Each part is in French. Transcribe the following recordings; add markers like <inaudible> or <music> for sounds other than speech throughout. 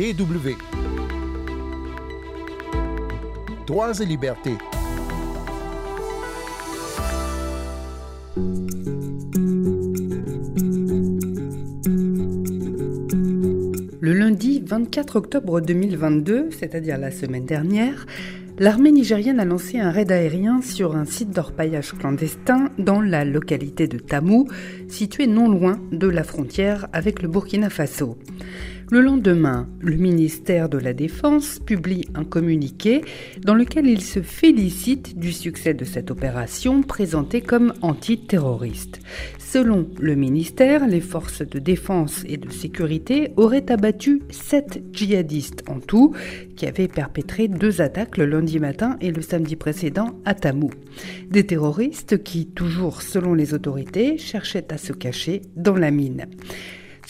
DW. Droits et libertés. Le lundi 24 octobre 2022, c'est-à-dire la semaine dernière, l'armée nigérienne a lancé un raid aérien sur un site d'orpaillage clandestin dans la localité de Tamou, située non loin de la frontière avec le Burkina Faso. Le lendemain, le ministère de la Défense publie un communiqué dans lequel il se félicite du succès de cette opération présentée comme antiterroriste. Selon le ministère, les forces de défense et de sécurité auraient abattu sept djihadistes en tout, qui avaient perpétré deux attaques le lundi matin et le samedi précédent à Tamou. Des terroristes qui, toujours selon les autorités, cherchaient à se cacher dans la mine.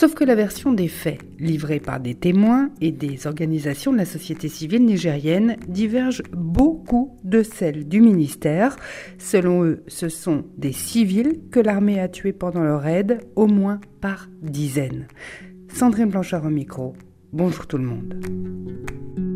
Sauf que la version des faits, livrée par des témoins et des organisations de la société civile nigérienne, diverge beaucoup de celle du ministère. Selon eux, ce sont des civils que l'armée a tués pendant leur raid, au moins par dizaines. Sandrine Blanchard au micro. Bonjour tout le monde.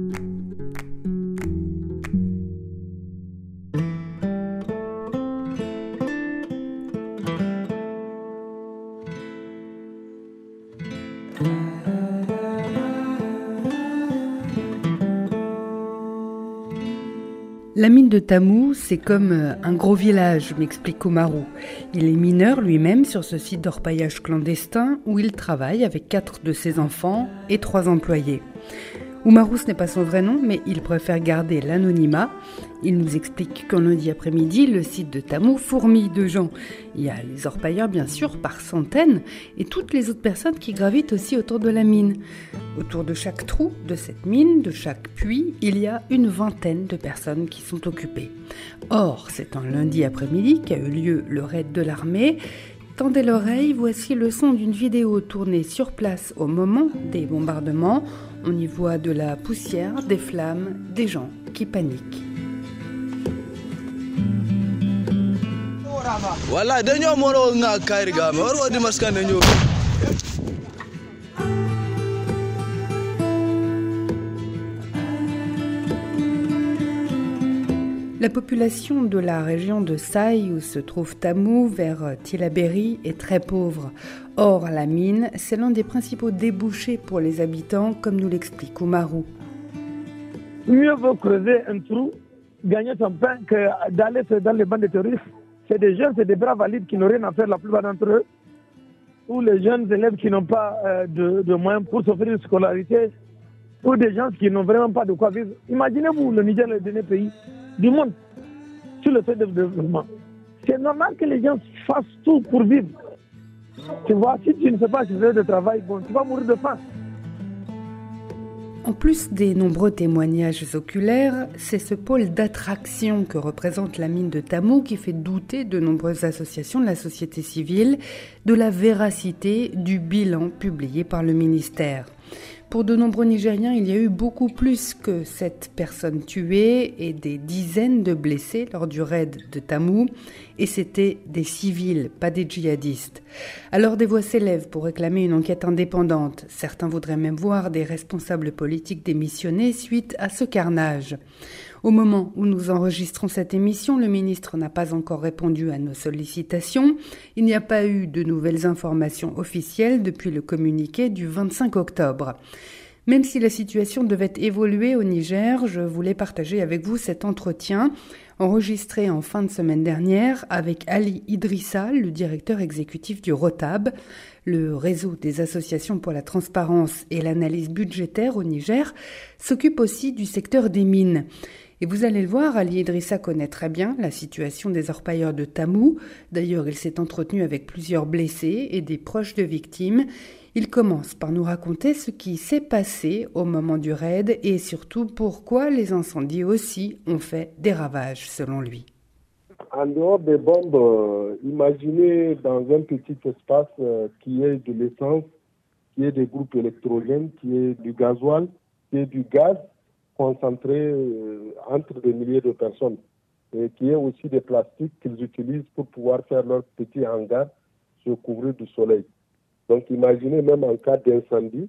La mine de Tamou, c'est comme euh, un gros village, m'explique Omaru. Il est mineur lui-même sur ce site d'orpaillage clandestin où il travaille avec quatre de ses enfants et trois employés. Oumarou, ce n'est pas son vrai nom, mais il préfère garder l'anonymat. Il nous explique qu'en lundi après-midi, le site de Tamou fourmille de gens. Il y a les orpailleurs, bien sûr, par centaines, et toutes les autres personnes qui gravitent aussi autour de la mine. Autour de chaque trou de cette mine, de chaque puits, il y a une vingtaine de personnes qui sont occupées. Or, c'est un lundi après-midi qu'a eu lieu le raid de l'armée. Tendez l'oreille, voici le son d'une vidéo tournée sur place au moment des bombardements. On y voit de la poussière, des flammes, des gens qui paniquent. La population de la région de Saï, où se trouve Tamou, vers Tilaberi, est très pauvre. Or, la mine, c'est l'un des principaux débouchés pour les habitants, comme nous l'explique Oumarou. Mieux vaut creuser un trou, gagner son pain, que d'aller dans les bandes de terroristes. C'est des jeunes, c'est des bras valides qui n'ont rien à faire, la plupart d'entre eux, ou les jeunes élèves qui n'ont pas euh, de, de, moyens pour s'offrir une scolarité, ou des gens qui n'ont vraiment pas de quoi vivre. Imaginez-vous le Niger, le dernier pays du monde sur le fait de développement. C'est normal que les gens fassent tout pour vivre. Tu vois, si tu ne fais pas ce de travail, tu vas mourir de faim. En plus des nombreux témoignages oculaires, c'est ce pôle d'attraction que représente la mine de Tamou qui fait douter de nombreuses associations de la société civile de la véracité du bilan publié par le ministère. Pour de nombreux Nigériens, il y a eu beaucoup plus que cette personne tuée et des dizaines de blessés lors du raid de Tamou, et c'était des civils, pas des djihadistes. Alors des voix s'élèvent pour réclamer une enquête indépendante. Certains voudraient même voir des responsables politiques démissionner suite à ce carnage. Au moment où nous enregistrons cette émission, le ministre n'a pas encore répondu à nos sollicitations. Il n'y a pas eu de nouvelles informations officielles depuis le communiqué du 25 octobre. Même si la situation devait évoluer au Niger, je voulais partager avec vous cet entretien enregistré en fin de semaine dernière avec Ali Idrissa, le directeur exécutif du ROTAB, le réseau des associations pour la transparence et l'analyse budgétaire au Niger, s'occupe aussi du secteur des mines. Et vous allez le voir, Ali Idrissa connaît très bien la situation des orpailleurs de Tamou. D'ailleurs, il s'est entretenu avec plusieurs blessés et des proches de victimes. Il commence par nous raconter ce qui s'est passé au moment du raid et surtout pourquoi les incendies aussi ont fait des ravages selon lui. En dehors des bombes, euh, imaginez dans un petit espace euh, qui est de l'essence, qui est des groupes électrogènes, qui est du gasoil, qui est du gaz concentré euh, entre des milliers de personnes et qui est aussi des plastiques qu'ils utilisent pour pouvoir faire leur petit hangar se couvrir du soleil. Donc imaginez même en cas d'incendie,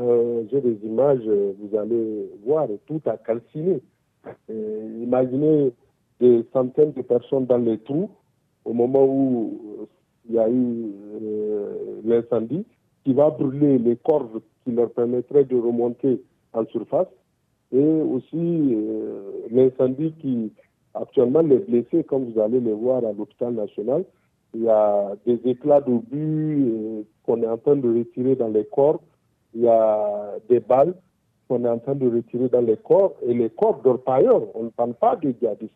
euh, j'ai des images, vous allez voir, tout a calciné. imaginez des centaines de personnes dans les trous au moment où il y a eu l'incendie qui va brûler les cordes qui leur permettraient de remonter en surface et aussi l'incendie qui Actuellement, les blessés, comme vous allez les voir à l'hôpital national, il y a des éclats d'obus euh, qu'on est en train de retirer dans les corps. Il y a des balles qu'on est en train de retirer dans les corps. Et les corps d'orpailleurs, on ne parle pas de djihadistes.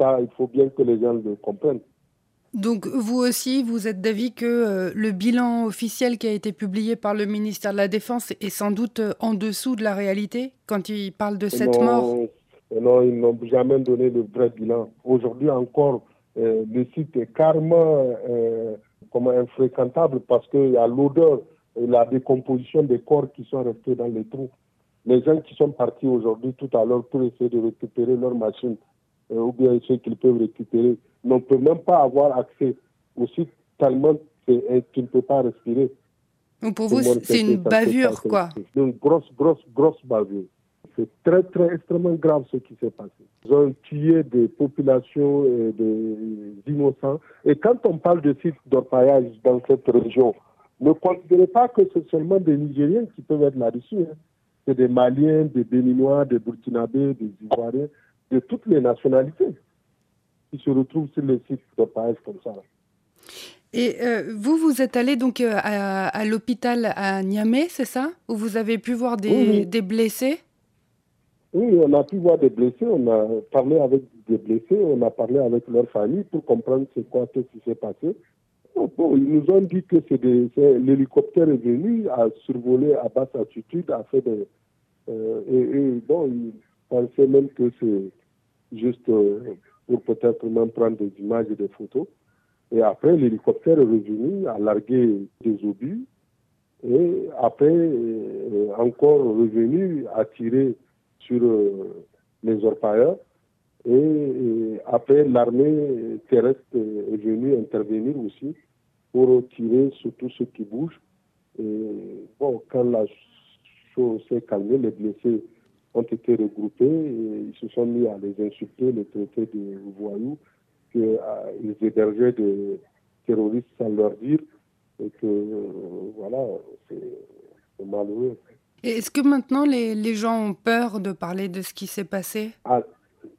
Ça, il faut bien que les gens le comprennent. Donc vous aussi, vous êtes d'avis que euh, le bilan officiel qui a été publié par le ministère de la Défense est sans doute euh, en dessous de la réalité quand il parle de cette mort? non, ils n'ont jamais donné le vrai bilan. Aujourd'hui encore, euh, le site est carrément euh, comme infréquentable parce qu'il y a l'odeur et la décomposition des corps qui sont restés dans les trous. Les gens qui sont partis aujourd'hui tout à l'heure pour essayer de récupérer leur machine euh, ou bien ceux qu'ils peuvent récupérer ne peuvent même pas avoir accès au site tellement qu'ils ne peuvent pas respirer. Donc pour vous, c'est une bavure, quoi. Une grosse, grosse, grosse bavure. C'est très, très, extrêmement grave ce qui s'est passé. Ils ont tué des populations et des innocents. Et quand on parle de sites d'orpaillage dans cette région, ne considérez pas que c'est seulement des Nigériens qui peuvent être là-dessus. Hein. C'est des Maliens, des Béninois, des Burkinabés, des Ivoiriens, de toutes les nationalités qui se retrouvent sur les sites d'orpaillage comme ça. Et euh, vous, vous êtes allé donc euh, à, l'hôpital à Niamey, c'est ça? Où vous avez pu voir des blessés? Oui, on a pu voir des blessés, on a parlé avec des blessés, on a parlé avec leur famille pour comprendre c'est quoi, ce qui s'est passé. Bon, ils nous ont dit que c'est l'hélicoptère est venu à survoler à basse altitude, a fait des, euh, et, bon, ils pensaient même que c'est juste euh, pour peut-être même prendre des images et des photos. Et après, l'hélicoptère est revenu, a largué des obus, et après, euh, encore revenu, a tiré sur euh, les orpailleurs. Et, après, l'armée terrestre est venue intervenir aussi pour tirer sur tout ce qui bouge. Et bon, quand la chose s'est calmée, les blessés ont été regroupés et ils se sont mis à les insulter, les traiter de voyous, qu'ils euh, hébergeaient des terroristes sans leur dire et que euh, voilà, c'est malheureux. Est-ce que maintenant les, gens ont peur de parler de ce qui s'est passé? Ah,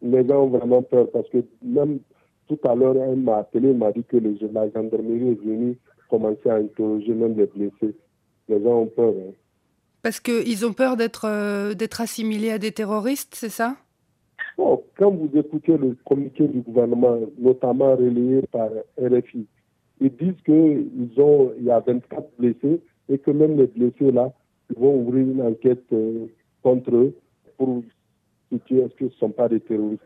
Les gens ont vraiment peur parce que même tout à l'heure, elle m'a appelé, m'a dit que la gendarmerie est venue commencer à interroger même les blessés. Les gens ont peur. Hein. Parce qu'ils ont peur d'être euh, d'être assimilés à des terroristes, c'est ça? Quand vous écoutez le communiqué du gouvernement, notamment relayé par RFI, ils disent qu'il y a 24 blessés et que même les blessés là, ils vont ouvrir une enquête euh, contre eux pour situer est-ce ce ne sont pas des terroristes.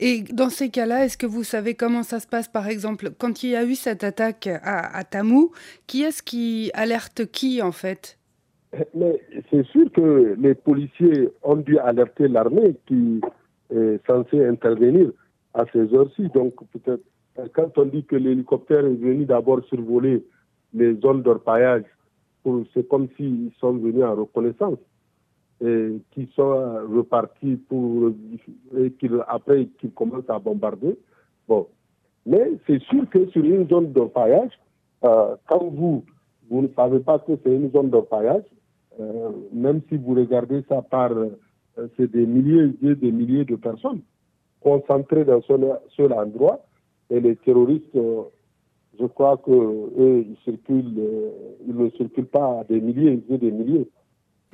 Et dans ces cas-là, est-ce que vous savez comment ça se passe Par exemple, quand il y a eu cette attaque à, Tamou, qui est-ce qui alerte qui en fait? <laughs> Mais c'est sûr que les policiers ont dû alerter l'armée qui est censée intervenir à ces heures-ci. Donc peut-être quand on dit que l'hélicoptère est venu d'abord survoler les zones d'orpaillage c'est comme s'ils sont venus en reconnaissance et qu'ils sont repartis pour et après qu'ils commencent à bombarder. Bon, mais c'est sûr que sur une zone d'orpaillage, euh, quand vous vous ne savez pas que c'est une zone d'orpaillage, euh, même si vous regardez ça par euh, c'est des milliers et des milliers de personnes concentrées dans ce seul endroit et les terroristes je crois que ils circulent, euh, ne circulent pas à des milliers, ils des milliers.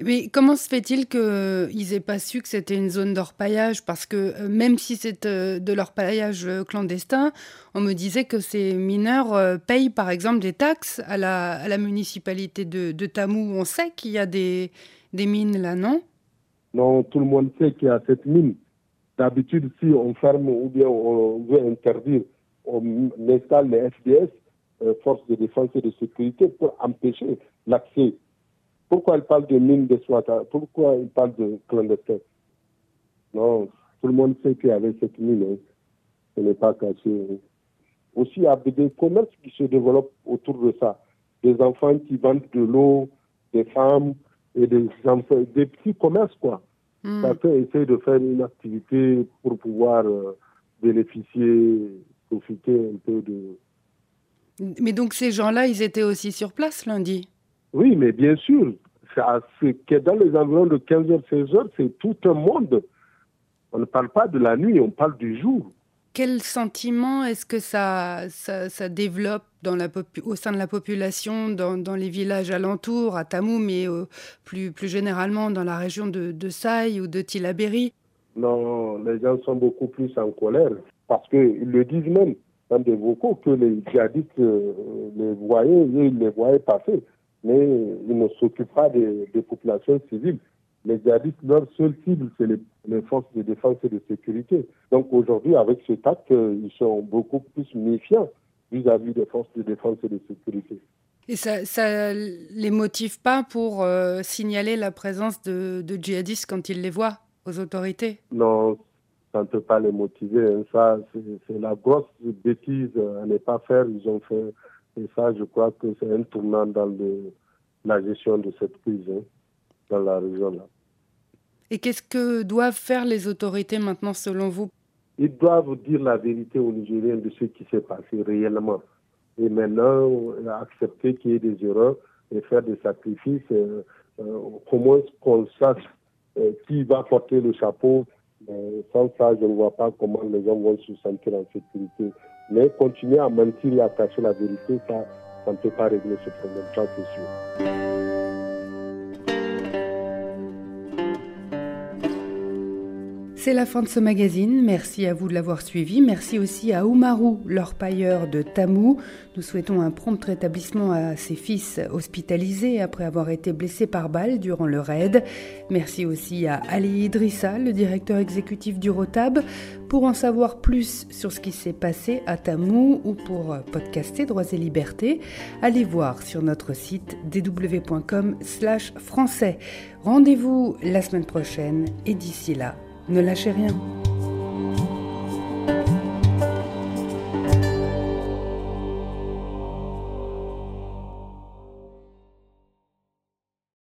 Mais comment se fait-il qu'ils n'aient pas su que c'était une zone d'orpaillage? Parce que euh, même si c'est euh, de l'orpaillage clandestin, on me disait que ces mineurs payent par exemple des taxes à la, municipalité de, Tamou. On sait qu'il y a des, des mines là, non? Non, tout le monde sait qu'il y a cette mine. D'habitude, si on ferme ou bien on veut interdire on installe les FDS, euh, Forces de défense et de sécurité, pour empêcher l'accès. Pourquoi il parle de mines de Swata Pourquoi il parle de clandestins Non, tout le monde sait qu'il y avait cette mine. Hein. Ce n'est pas caché. Aussi, il y a des commerces qui se développent autour de ça. Des enfants qui vendent de l'eau, des femmes, et des, des petits commerces, quoi. Hmm. Chacun essaie de faire une activité pour pouvoir euh, bénéficier, profiter un peu de. Mais donc ces gens-là, ils étaient aussi sur place lundi? Oui, mais bien sûr. C'est dans les environs de 15h, 16h, c'est tout un monde. On ne parle pas de la nuit, on parle du jour. Quel sentiment est-ce que ça, ça, développe dans la au sein de la population, dans, les villages alentours, à Tamou, mais euh, plus, plus généralement dans la région de, de Saï ou de Tilaberi Non, les gens sont beaucoup plus en colère parce qu'ils le disent même dans des vocaux que les djihadistes euh, les voyaient, ils les voyaient passer, mais ils ne s'occupent pas des populations civiles les djihadistes, leur seule cible, c'est les, forces de défense et de sécurité. Donc aujourd'hui, avec cet acte, ils sont beaucoup plus méfiants vis-à-vis des forces de défense et de sécurité. Et ça ne les motive pas pour euh, signaler la présence de, djihadistes quand ils les voient aux autorités? Non, ça ne peut pas les motiver. Hein. Ça, c'est la grosse bêtise à ne pas faire. Ils ont fait. Et ça, je crois que c'est un tournant dans la gestion de cette crise. Hein dans la région là. Et qu'est-ce que doivent faire les autorités maintenant selon vous? Ils doivent dire la vérité aux Nigériens de ce qui s'est passé réellement. Et maintenant, accepter qu'il y ait des erreurs et faire des sacrifices, euh, euh, au moins qu'on sache euh, qui va porter le chapeau. sans ça, je ne vois pas comment les gens vont se sentir en sécurité. Mais continuer à mentir et à cacher la vérité, ça, ça ne peut pas régler ce problème, ça c'est sûr. C'est la fin de ce magazine. Merci à vous de l'avoir suivi. Merci aussi à Oumarou, pailleur de Tamou. Nous souhaitons un prompt rétablissement à ses fils hospitalisés après avoir été blessés par balle durant le raid. Merci aussi à Ali Idrissa, le directeur exécutif du Rotab. Pour en savoir plus sur ce qui s'est passé à Tamou ou pour podcaster Droits et Libertés, allez voir sur notre site dw.com/français. Rendez-vous la semaine prochaine et d'ici là, ne lâchez rien.